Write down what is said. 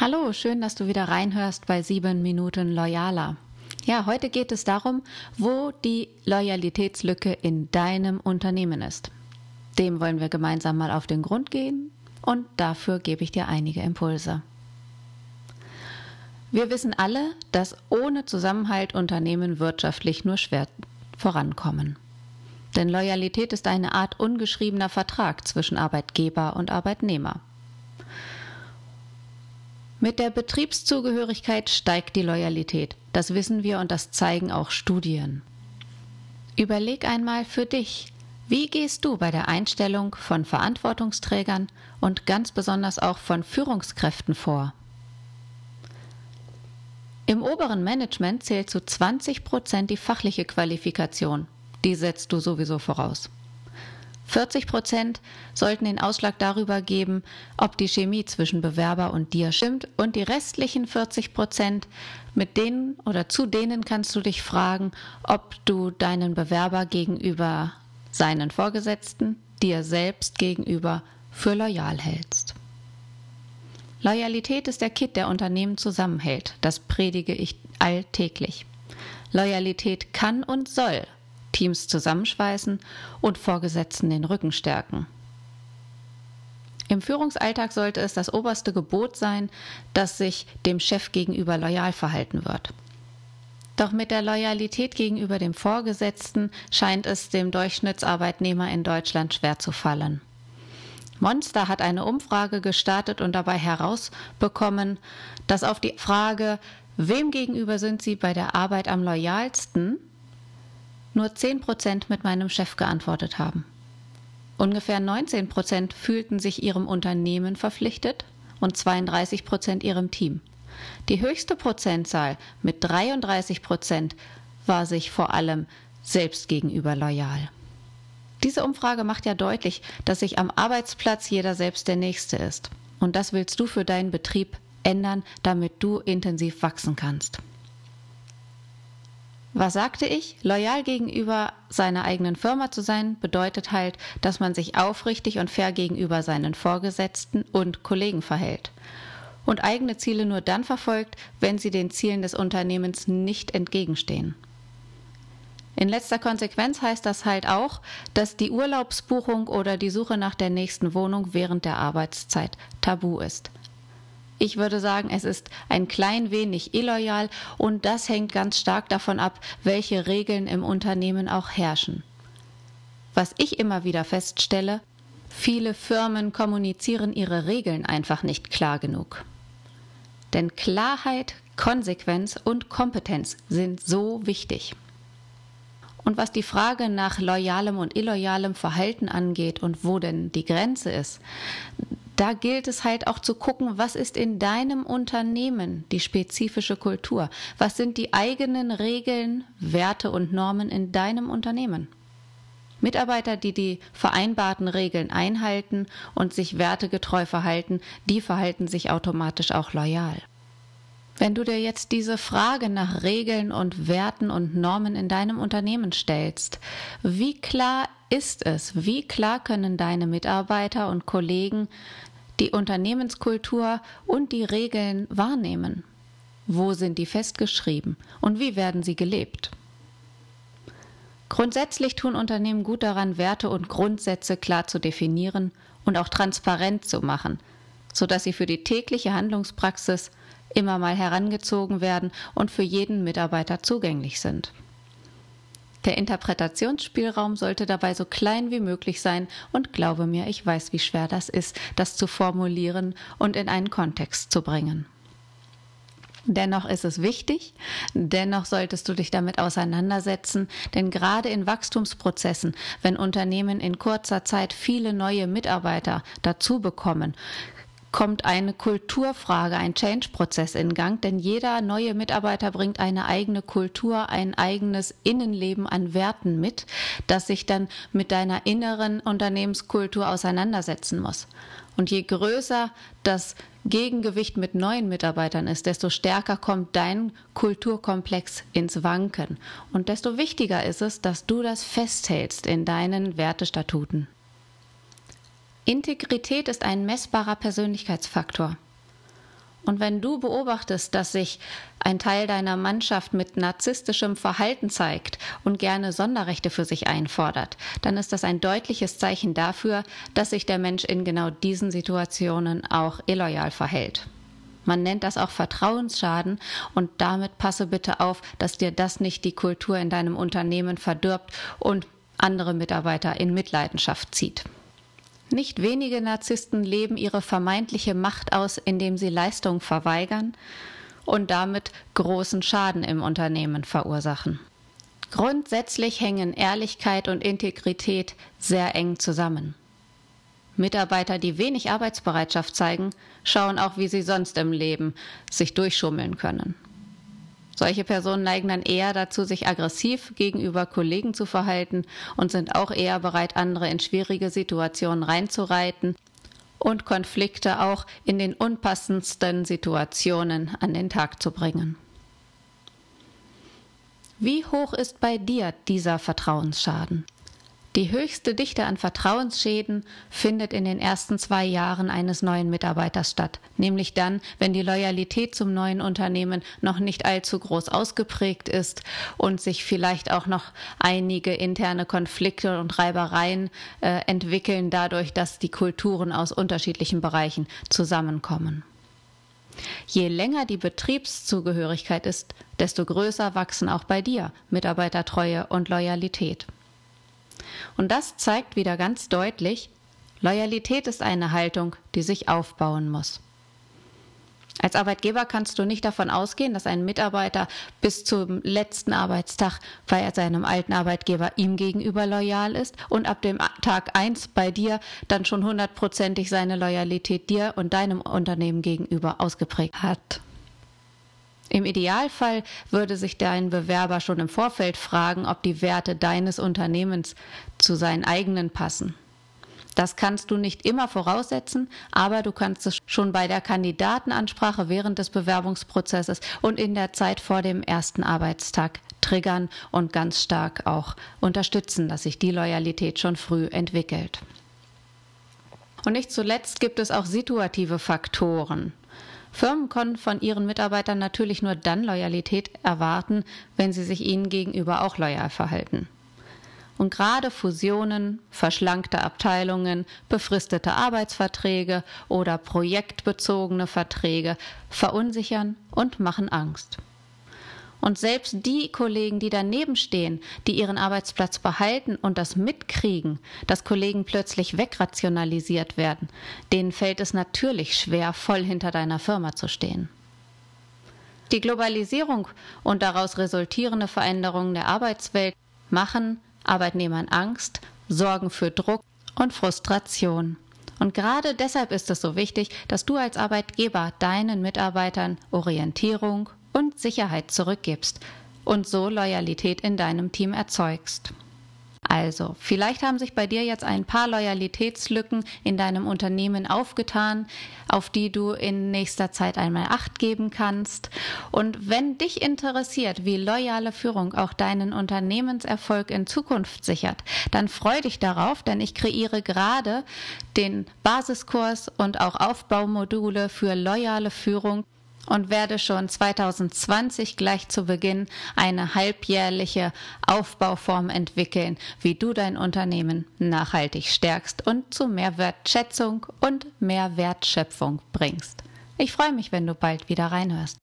Hallo, schön, dass du wieder reinhörst bei 7 Minuten Loyaler. Ja, heute geht es darum, wo die Loyalitätslücke in deinem Unternehmen ist. Dem wollen wir gemeinsam mal auf den Grund gehen und dafür gebe ich dir einige Impulse. Wir wissen alle, dass ohne Zusammenhalt Unternehmen wirtschaftlich nur schwer vorankommen. Denn Loyalität ist eine Art ungeschriebener Vertrag zwischen Arbeitgeber und Arbeitnehmer. Mit der Betriebszugehörigkeit steigt die Loyalität. Das wissen wir und das zeigen auch Studien. Überleg einmal für dich, wie gehst du bei der Einstellung von Verantwortungsträgern und ganz besonders auch von Führungskräften vor? Im oberen Management zählt zu 20 Prozent die fachliche Qualifikation. Die setzt du sowieso voraus. 40 Prozent sollten den Ausschlag darüber geben, ob die Chemie zwischen Bewerber und dir stimmt und die restlichen 40 Prozent, mit denen oder zu denen kannst du dich fragen, ob du deinen Bewerber gegenüber seinen Vorgesetzten, dir selbst gegenüber für loyal hältst. Loyalität ist der Kit, der Unternehmen zusammenhält. Das predige ich alltäglich. Loyalität kann und soll Teams zusammenschweißen und Vorgesetzten den Rücken stärken. Im Führungsalltag sollte es das oberste Gebot sein, dass sich dem Chef gegenüber loyal verhalten wird. Doch mit der Loyalität gegenüber dem Vorgesetzten scheint es dem Durchschnittsarbeitnehmer in Deutschland schwer zu fallen. Monster hat eine Umfrage gestartet und dabei herausbekommen, dass auf die Frage, wem gegenüber sind Sie bei der Arbeit am loyalsten, nur 10 Prozent mit meinem Chef geantwortet haben. Ungefähr 19 Prozent fühlten sich ihrem Unternehmen verpflichtet und 32 Prozent ihrem Team. Die höchste Prozentzahl mit 33 Prozent war sich vor allem selbst gegenüber loyal. Diese Umfrage macht ja deutlich, dass sich am Arbeitsplatz jeder selbst der Nächste ist. Und das willst du für deinen Betrieb ändern, damit du intensiv wachsen kannst. Was sagte ich? Loyal gegenüber seiner eigenen Firma zu sein, bedeutet halt, dass man sich aufrichtig und fair gegenüber seinen Vorgesetzten und Kollegen verhält und eigene Ziele nur dann verfolgt, wenn sie den Zielen des Unternehmens nicht entgegenstehen. In letzter Konsequenz heißt das halt auch, dass die Urlaubsbuchung oder die Suche nach der nächsten Wohnung während der Arbeitszeit tabu ist. Ich würde sagen, es ist ein klein wenig illoyal und das hängt ganz stark davon ab, welche Regeln im Unternehmen auch herrschen. Was ich immer wieder feststelle, viele Firmen kommunizieren ihre Regeln einfach nicht klar genug. Denn Klarheit, Konsequenz und Kompetenz sind so wichtig. Und was die Frage nach loyalem und illoyalem Verhalten angeht und wo denn die Grenze ist, da gilt es halt auch zu gucken, was ist in deinem Unternehmen die spezifische Kultur? Was sind die eigenen Regeln, Werte und Normen in deinem Unternehmen? Mitarbeiter, die die vereinbarten Regeln einhalten und sich wertegetreu verhalten, die verhalten sich automatisch auch loyal. Wenn du dir jetzt diese Frage nach Regeln und Werten und Normen in deinem Unternehmen stellst, wie klar ist es, wie klar können deine Mitarbeiter und Kollegen die Unternehmenskultur und die Regeln wahrnehmen? Wo sind die festgeschrieben und wie werden sie gelebt? Grundsätzlich tun Unternehmen gut daran, Werte und Grundsätze klar zu definieren und auch transparent zu machen, sodass sie für die tägliche Handlungspraxis immer mal herangezogen werden und für jeden Mitarbeiter zugänglich sind. Der Interpretationsspielraum sollte dabei so klein wie möglich sein und glaube mir, ich weiß, wie schwer das ist, das zu formulieren und in einen Kontext zu bringen. Dennoch ist es wichtig, dennoch solltest du dich damit auseinandersetzen, denn gerade in Wachstumsprozessen, wenn Unternehmen in kurzer Zeit viele neue Mitarbeiter dazu bekommen, kommt eine Kulturfrage, ein Change-Prozess in Gang, denn jeder neue Mitarbeiter bringt eine eigene Kultur, ein eigenes Innenleben an Werten mit, das sich dann mit deiner inneren Unternehmenskultur auseinandersetzen muss. Und je größer das Gegengewicht mit neuen Mitarbeitern ist, desto stärker kommt dein Kulturkomplex ins Wanken. Und desto wichtiger ist es, dass du das festhältst in deinen Wertestatuten. Integrität ist ein messbarer Persönlichkeitsfaktor. Und wenn du beobachtest, dass sich ein Teil deiner Mannschaft mit narzisstischem Verhalten zeigt und gerne Sonderrechte für sich einfordert, dann ist das ein deutliches Zeichen dafür, dass sich der Mensch in genau diesen Situationen auch illoyal verhält. Man nennt das auch Vertrauensschaden und damit passe bitte auf, dass dir das nicht die Kultur in deinem Unternehmen verdirbt und andere Mitarbeiter in Mitleidenschaft zieht. Nicht wenige Narzissten leben ihre vermeintliche Macht aus, indem sie Leistung verweigern und damit großen Schaden im Unternehmen verursachen. Grundsätzlich hängen Ehrlichkeit und Integrität sehr eng zusammen. Mitarbeiter, die wenig Arbeitsbereitschaft zeigen, schauen auch, wie sie sonst im Leben sich durchschummeln können. Solche Personen neigen dann eher dazu, sich aggressiv gegenüber Kollegen zu verhalten und sind auch eher bereit, andere in schwierige Situationen reinzureiten und Konflikte auch in den unpassendsten Situationen an den Tag zu bringen. Wie hoch ist bei dir dieser Vertrauensschaden? Die höchste Dichte an Vertrauensschäden findet in den ersten zwei Jahren eines neuen Mitarbeiters statt, nämlich dann, wenn die Loyalität zum neuen Unternehmen noch nicht allzu groß ausgeprägt ist und sich vielleicht auch noch einige interne Konflikte und Reibereien äh, entwickeln, dadurch, dass die Kulturen aus unterschiedlichen Bereichen zusammenkommen. Je länger die Betriebszugehörigkeit ist, desto größer wachsen auch bei dir Mitarbeitertreue und Loyalität. Und das zeigt wieder ganz deutlich, Loyalität ist eine Haltung, die sich aufbauen muss. Als Arbeitgeber kannst du nicht davon ausgehen, dass ein Mitarbeiter bis zum letzten Arbeitstag bei seinem alten Arbeitgeber ihm gegenüber loyal ist und ab dem Tag eins bei dir dann schon hundertprozentig seine Loyalität dir und deinem Unternehmen gegenüber ausgeprägt hat. Im Idealfall würde sich dein Bewerber schon im Vorfeld fragen, ob die Werte deines Unternehmens zu seinen eigenen passen. Das kannst du nicht immer voraussetzen, aber du kannst es schon bei der Kandidatenansprache während des Bewerbungsprozesses und in der Zeit vor dem ersten Arbeitstag triggern und ganz stark auch unterstützen, dass sich die Loyalität schon früh entwickelt. Und nicht zuletzt gibt es auch situative Faktoren. Firmen können von ihren Mitarbeitern natürlich nur dann Loyalität erwarten, wenn sie sich ihnen gegenüber auch loyal verhalten. Und gerade Fusionen, verschlankte Abteilungen, befristete Arbeitsverträge oder projektbezogene Verträge verunsichern und machen Angst. Und selbst die Kollegen, die daneben stehen, die ihren Arbeitsplatz behalten und das mitkriegen, dass Kollegen plötzlich wegrationalisiert werden, denen fällt es natürlich schwer, voll hinter deiner Firma zu stehen. Die Globalisierung und daraus resultierende Veränderungen der Arbeitswelt machen Arbeitnehmern Angst, sorgen für Druck und Frustration. Und gerade deshalb ist es so wichtig, dass du als Arbeitgeber deinen Mitarbeitern Orientierung und Sicherheit zurückgibst und so Loyalität in deinem Team erzeugst. Also, vielleicht haben sich bei dir jetzt ein paar Loyalitätslücken in deinem Unternehmen aufgetan, auf die du in nächster Zeit einmal Acht geben kannst. Und wenn dich interessiert, wie loyale Führung auch deinen Unternehmenserfolg in Zukunft sichert, dann freu dich darauf, denn ich kreiere gerade den Basiskurs und auch Aufbaumodule für loyale Führung und werde schon 2020 gleich zu Beginn eine halbjährliche Aufbauform entwickeln, wie du dein Unternehmen nachhaltig stärkst und zu mehr Wertschätzung und mehr Wertschöpfung bringst. Ich freue mich, wenn du bald wieder reinhörst.